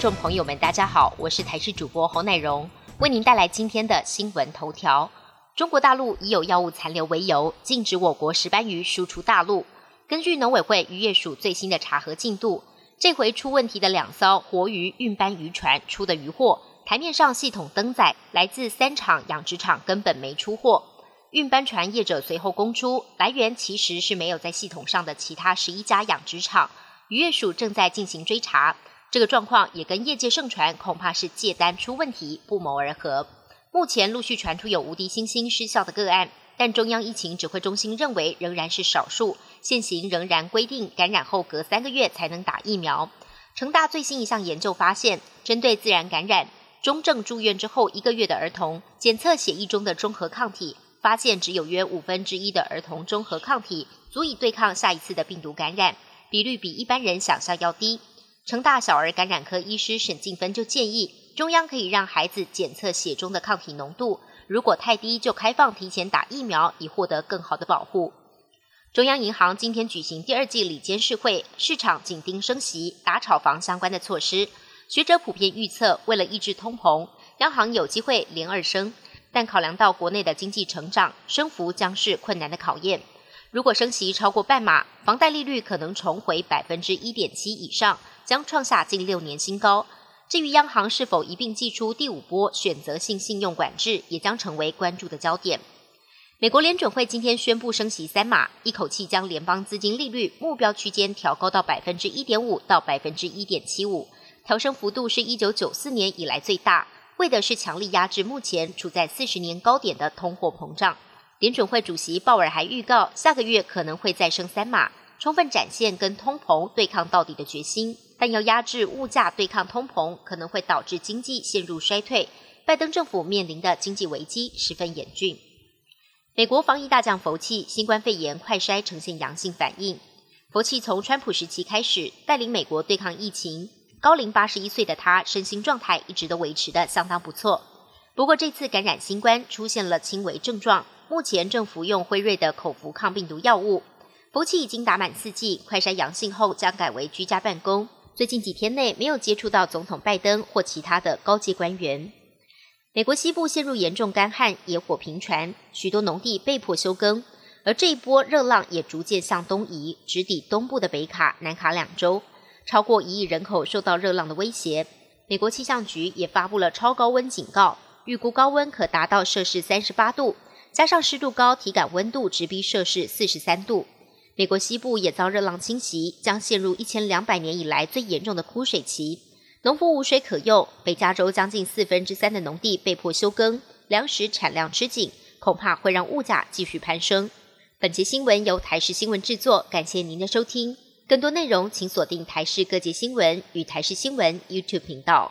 众朋友们，大家好，我是台视主播侯乃荣，为您带来今天的新闻头条。中国大陆以有药物残留为由，禁止我国石斑鱼输出大陆。根据农委会渔业署最新的查核进度，这回出问题的两艘活鱼运斑渔船出的渔货，台面上系统登载来自三厂养殖场，根本没出货。运斑船业者随后供出，来源其实是没有在系统上的其他十一家养殖场。渔业署正在进行追查，这个状况也跟业界盛传恐怕是借单出问题不谋而合。目前陆续传出有无敌星星失效的个案，但中央疫情指挥中心认为仍然是少数，现行仍然规定感染后隔三个月才能打疫苗。成大最新一项研究发现，针对自然感染、中症住院之后一个月的儿童，检测血液中的中和抗体，发现只有约五分之一的儿童中和抗体足以对抗下一次的病毒感染，比率比一般人想象要低。成大小儿感染科医师沈静芬就建议。中央可以让孩子检测血中的抗体浓度，如果太低，就开放提前打疫苗，以获得更好的保护。中央银行今天举行第二季里监事会，市场紧盯升息、打炒房相关的措施。学者普遍预测，为了抑制通膨，央行有机会连二升，但考量到国内的经济成长，升幅将是困难的考验。如果升息超过半码，房贷利率可能重回百分之一点七以上，将创下近六年新高。至于央行是否一并祭出第五波选择性信用管制，也将成为关注的焦点。美国联准会今天宣布升息三码，一口气将联邦资金利率目标区间调高到百分之一点五到百分之一点七五，调升幅度是一九九四年以来最大，为的是强力压制目前处在四十年高点的通货膨胀。联准会主席鲍尔还预告，下个月可能会再升三码，充分展现跟通膨对抗到底的决心。但要压制物价、对抗通膨，可能会导致经济陷入衰退。拜登政府面临的经济危机十分严峻。美国防疫大将佛气，新冠肺炎快筛呈现阳性反应。佛气从川普时期开始带领美国对抗疫情，高龄八十一岁的他，身心状态一直都维持的相当不错。不过这次感染新冠出现了轻微症状，目前正服用辉瑞的口服抗病毒药物。佛气已经打满四剂，快筛阳性后将改为居家办公。最近几天内没有接触到总统拜登或其他的高阶官员。美国西部陷入严重干旱，野火频传，许多农地被迫休耕，而这一波热浪也逐渐向东移，直抵东部的北卡、南卡两州，超过一亿人口受到热浪的威胁。美国气象局也发布了超高温警告，预估高温可达到摄氏三十八度，加上湿度高，体感温度直逼摄氏四十三度。美国西部也遭热浪侵袭，将陷入一千两百年以来最严重的枯水期，农夫无水可用。北加州将近四分之三的农地被迫休耕，粮食产量吃紧，恐怕会让物价继续攀升。本节新闻由台视新闻制作，感谢您的收听。更多内容请锁定台视各界新闻与台视新闻 YouTube 频道。